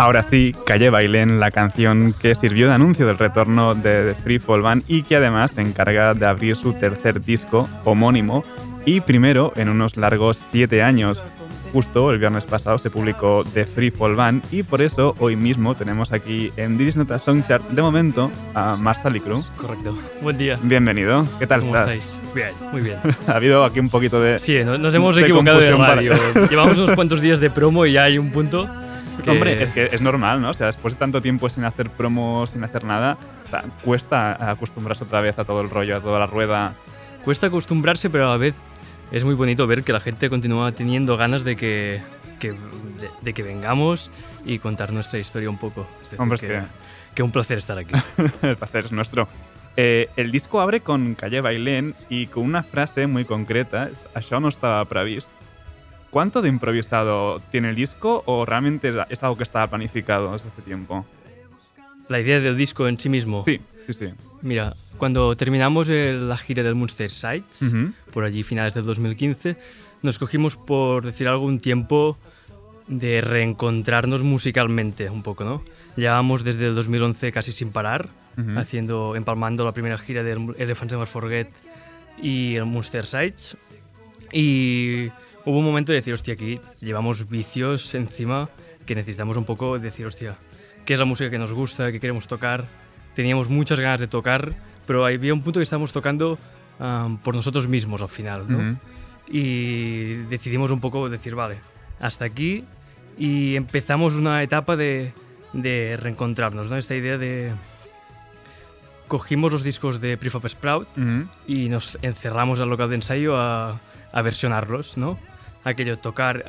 Ahora sí, Calle Bailén, la canción que sirvió de anuncio del retorno de Free Fall Band y que además se encarga de abrir su tercer disco homónimo y primero en unos largos siete años. Justo el viernes pasado se publicó The Free Fall Band y por eso hoy mismo tenemos aquí en Diris Nota Songchart de momento a Marcel Cruz. Correcto. Buen día. Bienvenido. ¿Qué tal ¿Cómo estás? estáis? Bien, muy bien. ha habido aquí un poquito de. Sí, no- nos hemos de equivocado de para- radio. Llevamos unos cuantos días de promo y ya hay un punto. que- Hombre, es que es normal, ¿no? O sea, después de tanto tiempo sin hacer promos, sin hacer nada, o sea, cuesta acostumbrarse otra vez a todo el rollo, a toda la rueda. Cuesta acostumbrarse, pero a la vez es muy bonito ver que la gente continúa teniendo ganas de que, que- de, de que vengamos y contar nuestra historia un poco. Es decir, Hombre, es que, que- un placer estar aquí. el placer es nuestro. Eh, el disco abre con Calle Bailén y con una frase muy concreta, això no estaba previsto. ¿Cuánto de improvisado tiene el disco o realmente es- algo que estaba planificado desde hace tiempo? La idea del disco en sí mismo. Sí, sí, sí. Mira, cuando terminamos el- la gira del Munster Sites, Ujú. por allí finales del 2015, nos cogimos, por decir algo, un tiempo de reencontrarnos musicalmente un poco, ¿no? Llevábamos desde el 2011 casi sin parar, Ujú. haciendo, empalmando la primera gira del Elephants Never Forget y el Munster Sites. Y hubo un momento de decir, hostia, aquí llevamos vicios encima que necesitamos un poco decir, hostia, ¿qué es la música que nos gusta, qué queremos tocar? Teníamos muchas ganas de tocar, pero había un punto que estábamos tocando am, por nosotros mismos al final, ¿no? Ujú. Y decidimos un poco decir, vale, hasta aquí. Y empezamos una etapa de, de reencontrarnos, ¿no? Esta idea de... Cogimos los discos de Prefab Sprout Ujú. y nos encerramos al local de ensayo a, a versionarlos, ¿no? Aquello, tocar,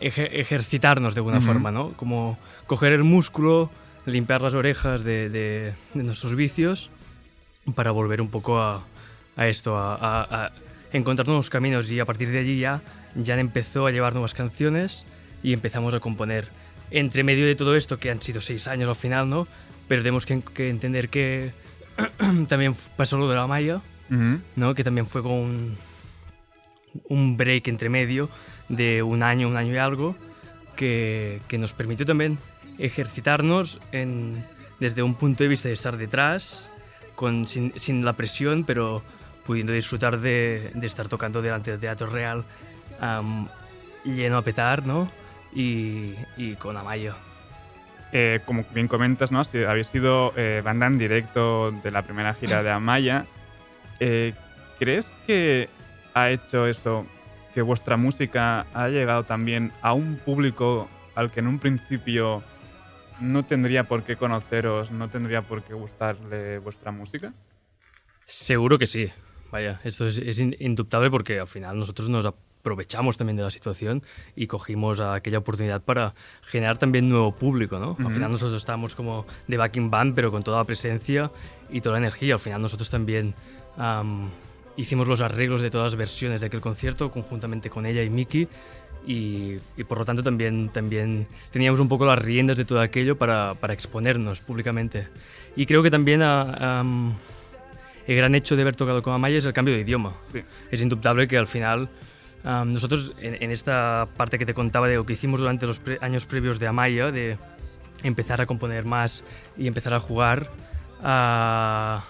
ejercitarnos de alguna forma, ¿no? Como coger el músculo, limpiar las orejas de, de- de nuestros vicios para volver un poco a, a esto, a, a- a encontrar nuevos caminos y a partir de allí ya Jan empezó a llevar nuevas canciones y empezamos a componer. Entre medio de todo esto, que han sido seis años al final, ¿no? Pero tenemos que, que entender que también pasó lo de la Maya. ¿no? Que también fue con un, un break entre medio de un año, un año y algo, que, que nos permitió también ejercitarnos en, desde un punto de vista de estar detrás, con, sin, sin la presión, pero pudiendo disfrutar de, estar tocando delante del teatro real, am, lleno a petar, ¿no? Y, y con Amaya. Eh, como bien comentas, ¿no? Si habéis sido eh, banda en directo de la primera gira de Amaya. Eh, ¿Crees que ha hecho eso, que vuestra música ha llegado también a un público al que en un principio no tendría por qué conoceros, no tendría por qué gustarle vuestra música? Seguro que sí. Vaya, esto es, es indubtable porque al final nosotros nos aprovechamos también de la situación y cogimos aquella oportunidad para generar también nuevo público, ¿no? Al Ujú. final nosotros estábamos como de backing band, pero con toda la presencia y toda la energía. Al final nosotros también am, hicimos los arreglos de todas las versiones de aquel concierto conjuntamente con ella y Miki y, y por lo tanto también, también teníamos un poco las riendas de todo aquello para, para exponernos públicamente. Y creo que también ah, am, el gran hecho de haber tocado con Amaya es el cambio de idioma. Sí. Es indubtable que al final am, nosotros en, en esta parte que te contaba de lo que hicimos durante los pre- años previos de Amaya, de empezar a componer más y empezar a jugar, ah,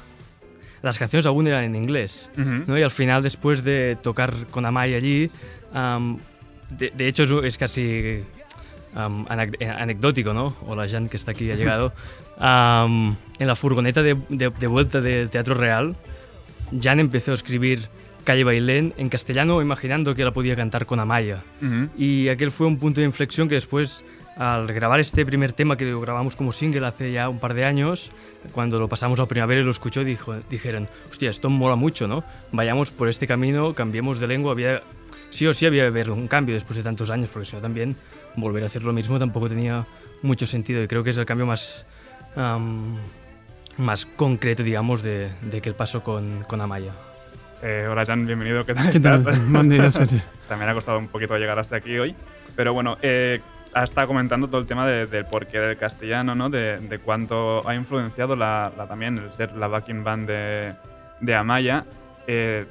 las canciones aún eran en inglés. ¿no? Y al final, después de tocar con Amaya allí, de, de hecho es, es casi eh, anecdótico, ¿no? O la Jan que está aquí ha llegado. En la furgoneta de, de- de vuelta del Teatro Real, Jan empezó a escribir Calle Bailén en castellano, imaginando que la podía cantar con Amaya. Y aquel fue un punto de inflexión que después, al grabar este primer tema que lo grabamos como single hace ya un par de años, cuando lo pasamos a primavera y lo escuchó, dijo, dijeron, hostia, esto mola mucho, ¿no? Vayamos por este camino, cambiemos de lengua. Había, sí o sí había que haber un cambio después de tantos años, porque si no también volver a hacer lo mismo tampoco tenía mucho sentido. Y creo que es el cambio más más concreto, digamos, de, de que el paso con, con Amaya. Eh, hola Jan, bienvenido. ¿Qué tal? ¿Qué tal? Buen día, Sergio. También ha costado un poquito llegar hasta aquí hoy. Pero bueno, eh, ha estado comentando todo el tema de, del porqué del castellano, ¿no? De, de cuánto ha influenciado la, la, también el ser la backing band de, de Amaya. Eh,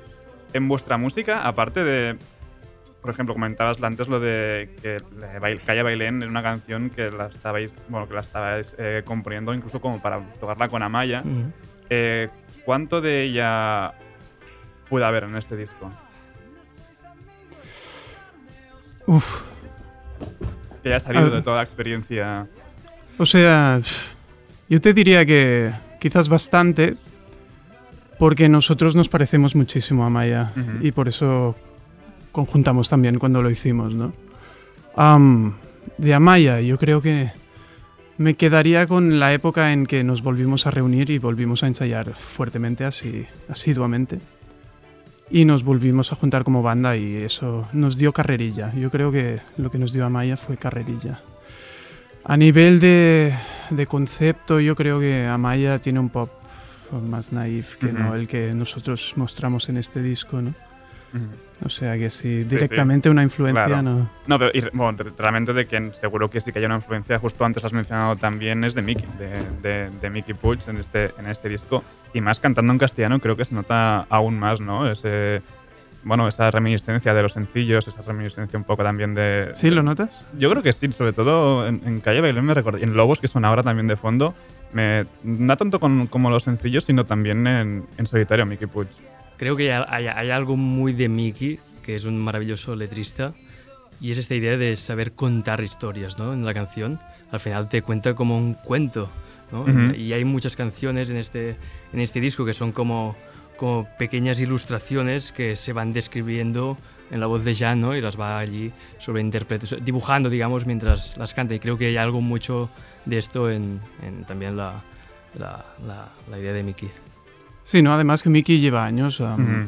en vuestra música, aparte de, por ejemplo, comentabas antes lo de que Calle Bailén es una canción que la estabais, bueno, que la estabais eh, componiendo incluso como para tocarla con Amaya. Uh -huh. eh, ¿Cuánto de ella puede haber en este disco? Uf. Que haya salido de toda la experiencia. O sea, yo te diría que quizás bastante, porque nosotros nos parecemos muchísimo a Maya uh -huh. y por eso conjuntamos también cuando lo hicimos, ¿no? Um, de Amaya, yo creo que me quedaría con la época en que nos volvimos a reunir y volvimos a ensayar fuertemente, así, asiduamente. Y nos volvimos a juntar como banda y eso nos dio carrerilla. Yo creo que lo que nos dio Amaya fue carrerilla. A nivel de, de concepto, yo creo que Amaya tiene un pop más naif que uh -huh. no el que nosotros mostramos en este disco, ¿no? O sea que sí, directamente sí, sí. una influencia claro. no. No, pero y, bueno, realmente de quien seguro que sí que hay una influencia, justo antes has mencionado también, es de Mickey, de, de, de Mickey Puig en este, en este disco. Y más cantando en castellano, creo que se nota aún más, ¿no? Ese, bueno, esa reminiscencia de los sencillos, esa reminiscencia un poco también de... ¿Sí, lo notas? Yo creo que sí, sobre todo en, en Calle Bailén me recuerdo, y en Lobos, que suena ahora también de fondo, me, no tanto con, como los sencillos, sino también en, en solitario, Mickey Puig. Creo que hay, hay, hay, algo muy de Mickey, que es un maravilloso letrista, y es esta idea de saber contar historias ¿no? en la canción. Al final te cuenta como un cuento, ¿no? Uh -huh. Y hay muchas canciones en este, en este disco que son como, como pequeñas ilustraciones que se van describiendo en la voz de Jan ¿no? y las va allí sobreinterpretando, dibujando, digamos, mientras las canta. Y creo que hay algo mucho de esto en, en también la, la, la, la, idea de Mickey. Sí, ¿no? además que Mickey lleva años um, uh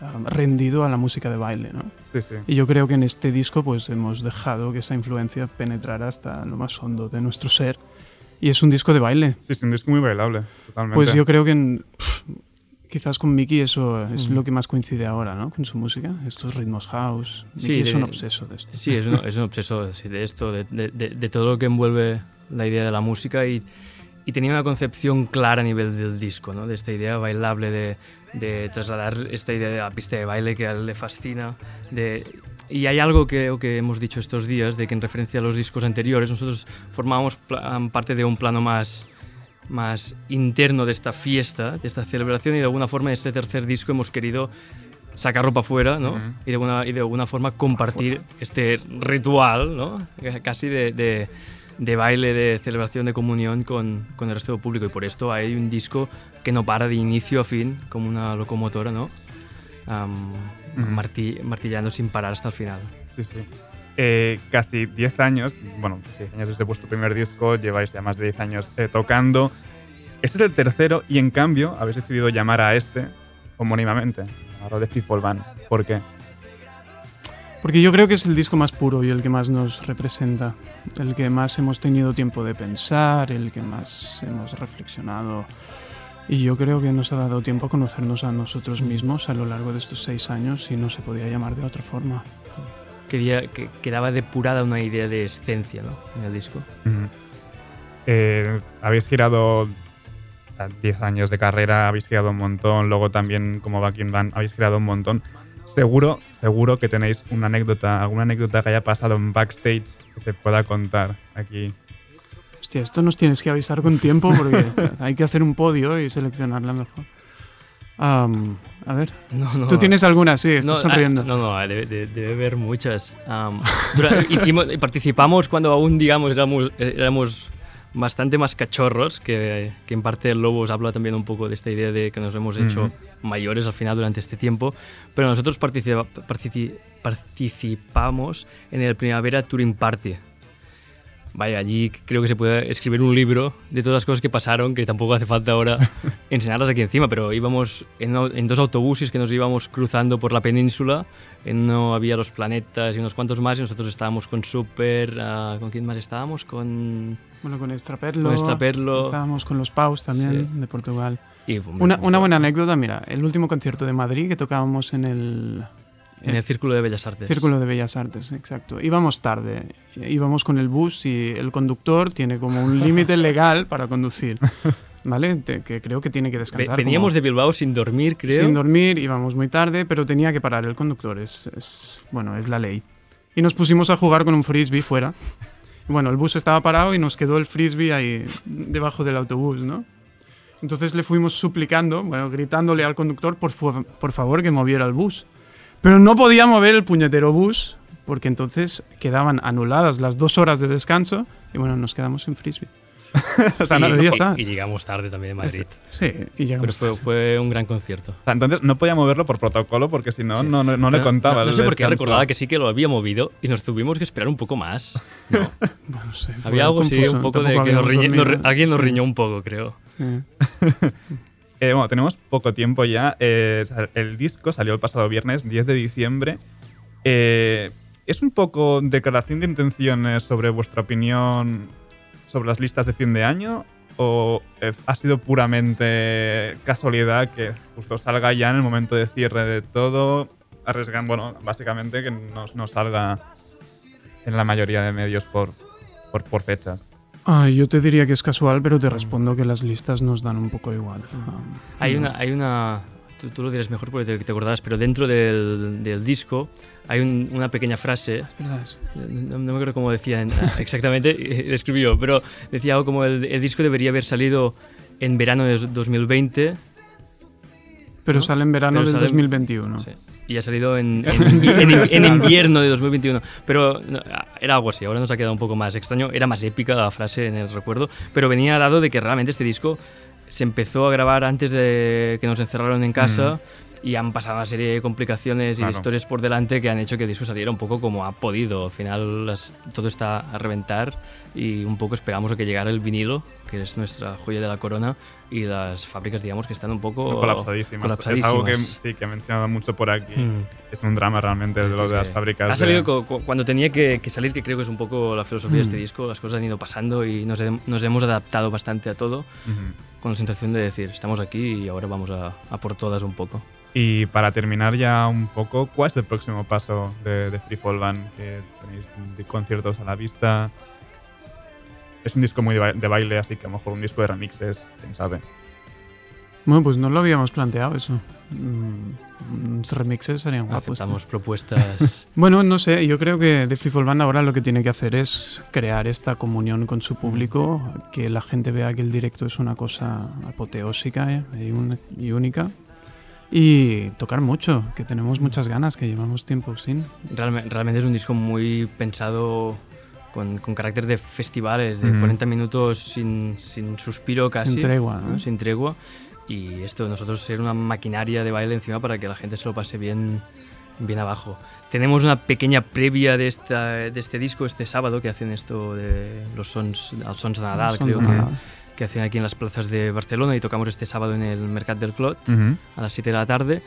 -huh. rendido a la música de baile. ¿no? Sí, sí. Y yo creo que en este disco pues, hemos dejado que esa influencia penetrara hasta lo más hondo de nuestro ser. Y es un disco de baile. Sí, es un disco muy bailable, totalmente. Pues yo creo que en, pff, quizás con Mickey eso es mm. lo que más coincide ahora, ¿no? Con su música, estos ritmos house. Sí, Mickey de, es un obseso de esto. Sí, es un, es un obseso sí, de esto, de, de, de, todo lo que envuelve la idea de la música y, y, tenía una concepción clara a nivel del disco, ¿no? De esta idea bailable de, de trasladar esta idea de la pista de baile que a él le fascina, de y hay algo que, que hemos dicho estos días, de que en referencia a los discos anteriores, nosotros formábamos parte de un plano más, más interno de esta fiesta, de esta celebración, y de alguna forma en este tercer disco hemos querido sacar ropa fuera, ¿no? Uh -huh. y, de alguna, y de alguna forma compartir este ritual, ¿no? Casi de, de, de, baile, de celebración, de comunión con, con el resto del público. Y por esto hay un disco que no para de inicio a fin, como una locomotora, ¿no? Um, martill martillando sin parar hasta el final. Sí, sí. Eh, casi 10 años, bueno, 10 años desde vuestro primer disco, lleváis ya más de 10 años eh, tocando. Este es el tercero y en cambio habéis decidido llamar a este homónimamente, a de People Band. ¿Por qué? Porque yo creo que es el disco más puro y el que más nos representa, el que más hemos tenido tiempo de pensar, el que más hemos reflexionado y yo creo que nos ha dado tiempo a conocernos a nosotros mismos a lo largo de estos seis años y no se podía llamar de otra forma. Quería, que quedaba depurada una idea de esencia ¿no? en el disco. Uh -huh. eh, habéis girado 10 años de carrera, habéis creado un montón, luego también como backing band habéis creado un montón. Seguro, seguro que tenéis una anécdota, alguna anécdota que haya pasado en backstage que se pueda contar aquí Hostia, esto nos tienes que avisar con tiempo porque hay que hacer un podio y seleccionarla mejor. Um, a ver, no, no, tú tienes alguna, sí, estás no, sonriendo. No, no, debe, debe haber muchas. Um, hicimos, participamos cuando aún, digamos, éramos, éramos bastante más cachorros, que, que, en parte el Lobos habla también un poco de esta idea de que nos hemos hecho uh -huh. mayores al final durante este tiempo, pero nosotros participa, participa, participamos en el Primavera Touring Party, vaya, allí creo que se puede escribir un libro de todas las cosas que pasaron, que tampoco hace falta ahora enseñarlas aquí encima, pero íbamos en, en, dos autobuses que nos íbamos cruzando por la península, en uno había los planetas y unos cuantos más, y nosotros estábamos con Super, uh, ¿con quién más estábamos? Con... Bueno, con Extraperlo, con Extraperlo. estábamos con los Paus también, Sí. de Portugal. Y, Una, una buena anécdota, mira, el último concierto de Madrid que tocábamos en el En el Círculo de Bellas Artes. Círculo de Bellas Artes, exacto. Íbamos tarde, íbamos con el bus y el conductor tiene como un límite legal para conducir, ¿vale? Te- que creo que tiene que descansar. Veníamos como- de Bilbao sin dormir, creo. sin dormir, íbamos muy tarde, pero tenía que parar el conductor, es, es- bueno, es la ley. Y nos pusimos a jugar con un frisbee fuera. Bueno, el bus estaba parado y nos quedó el frisbee ahí debajo del autobús, ¿no? Entonces le fuimos suplicando, bueno, gritándole al conductor por, por favor que moviera el bus. Pero no podía mover el puñetero bus porque entonces quedaban anuladas las dos horas de descanso y bueno, nos quedamos sin frisbee. o sea, y, ya está. y llegamos tarde también de Madrid. Sí, y Pero llegamos fue, tarde. fue un gran concierto. O sea, entonces no podía moverlo por protocolo porque si no, Sí. no, no, no le contaba. No, no sé por qué recordaba que sí que lo había movido y nos tuvimos que esperar un poco más. No, No sé, había algo así, un poco de que nos riñe- nos- alguien nos Sí, riñó un poco, creo. sí. Eh, bueno, tenemos poco tiempo ya. Eh, el disco salió el pasado viernes, 10 de diciembre. Eh, ¿Es un poco declaración de intenciones sobre vuestra opinión sobre las listas de fin de año? ¿O eh, ha sido puramente casualidad que justo salga ya en el momento de cierre de todo? Arriesgan, bueno, básicamente que no, no salga en la mayoría de medios por, por, por fechas. Ah, yo te diría que es casual, pero te respondo que las listas nos dan un poco igual. Ah, Hay no. una, hay una tú, tú lo dirás mejor porque te, te acordarás, pero dentro del, del disco hay un- una pequeña frase Es verdad eso. No, no me acuerdo cómo decía en- exactamente, escribió, pero decía algo como el, el disco debería haber salido en verano de 2020 Pero ¿No? sale en verano Pero del sale en- 2021. sí, y ha salido en, en, en- en invierno de 2021. Pero era algo así, ahora nos ha quedado un poco más extraño, era más épica la frase en el recuerdo, pero venía dado de que realmente este disco se empezó a grabar antes de que nos encerraron en casa. Y han pasado una serie de complicaciones y de historias por delante que han hecho que el disco saliera un poco como ha podido. Al final las- todo está a reventar y un poco esperamos a que llegara el vinilo, que es nuestra joya de la corona, y las fábricas, digamos, que están un poco colapsadísimas. colapsadísimas. Es algo que, sí, que he mencionado mucho por aquí. Mm. Es un drama realmente de lo de las Sí. fábricas. Ha salido de- cu- cu- cuando tenía que, que salir, que creo que es un poco la filosofía de este disco. Las cosas han ido pasando y nos, he- nos hemos adaptado bastante a todo, Ujú. con la sensación de decir, estamos aquí y ahora vamos a, a por todas un poco. Y para terminar ya un poco, ¿cuál es el próximo paso de, de Free Fall Band? Que tenéis de conciertos a la vista. Es un disco muy de, ba- de baile, así que a lo mejor un disco de remixes, quién sabe. Bueno, pues no lo habíamos planteado eso. Mm, Unos remixes serían guapos. Aceptamos propuestas. Bueno, no sé, yo creo que The Free Fall Band ahora lo que tiene que hacer es crear esta comunión con su público, que la gente vea que el directo es una cosa apoteósica eh, y, un- y única. Y tocar mucho, que tenemos muchas ganas, que llevamos tiempo sin. Realme- realmente es un disco muy pensado con, con carácter de festivales, de Ujú. 40 minutos sin, sin suspiro casi. Sin tregua, ¿no? ¿no? Sin tregua. Y esto, nosotros ser una maquinaria de baile encima para que la gente se lo pase bien, bien abajo. Tenemos una pequeña previa de, esta, de este disco este sábado que hacen esto de los sons, los sons de Nadal, Son creo que, donadas. que hacen aquí en las plazas de Barcelona y tocamos este sábado en el Mercat del Clot Ujú. a las 7 de la tarde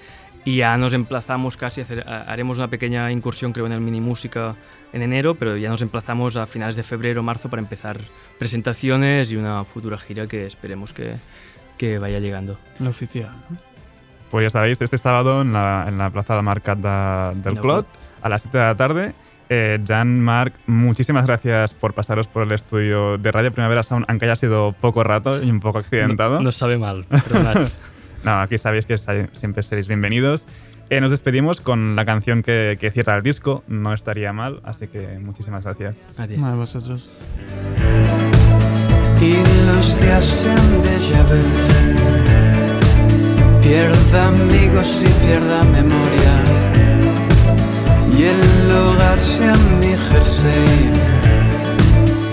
y ya nos emplazamos casi a hacer, haremos una pequeña incursión creo en el mini música en enero, pero ya nos emplazamos a finales de febrero marzo para empezar presentaciones y una futura gira que esperemos que, que vaya llegando. La oficial. ¿no? Pues ya sabéis, este sábado en la, en la Plaza del Mercat de- del Del Clot, a las 7 de la tarde. Eh, Jan, Marc, muchísimas gracias por pasaros por el estudio de Radio Primavera Sound, aunque haya sido poco rato y un poco accidentado. No- nos sabe mal, perdonad. No, aquí sabéis que siempre seréis bienvenidos. Eh, nos despedimos con la canción que, que cierra el disco, no estaría mal, así que muchísimas gracias. Adiós. A vosotros. y los días sean déjà vu. Pierda amigos y pierda memoria. Y el lugar sea mi jersey.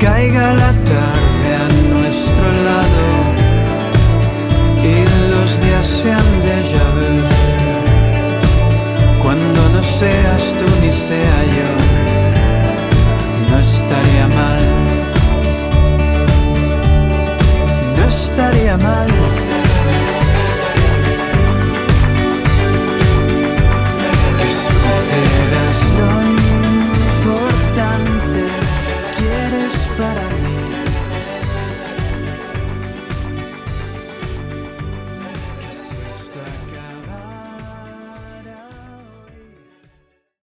Caiga la tarde a nuestro lado. Sean déjà vu. Cuando no seas tú ni sea yo.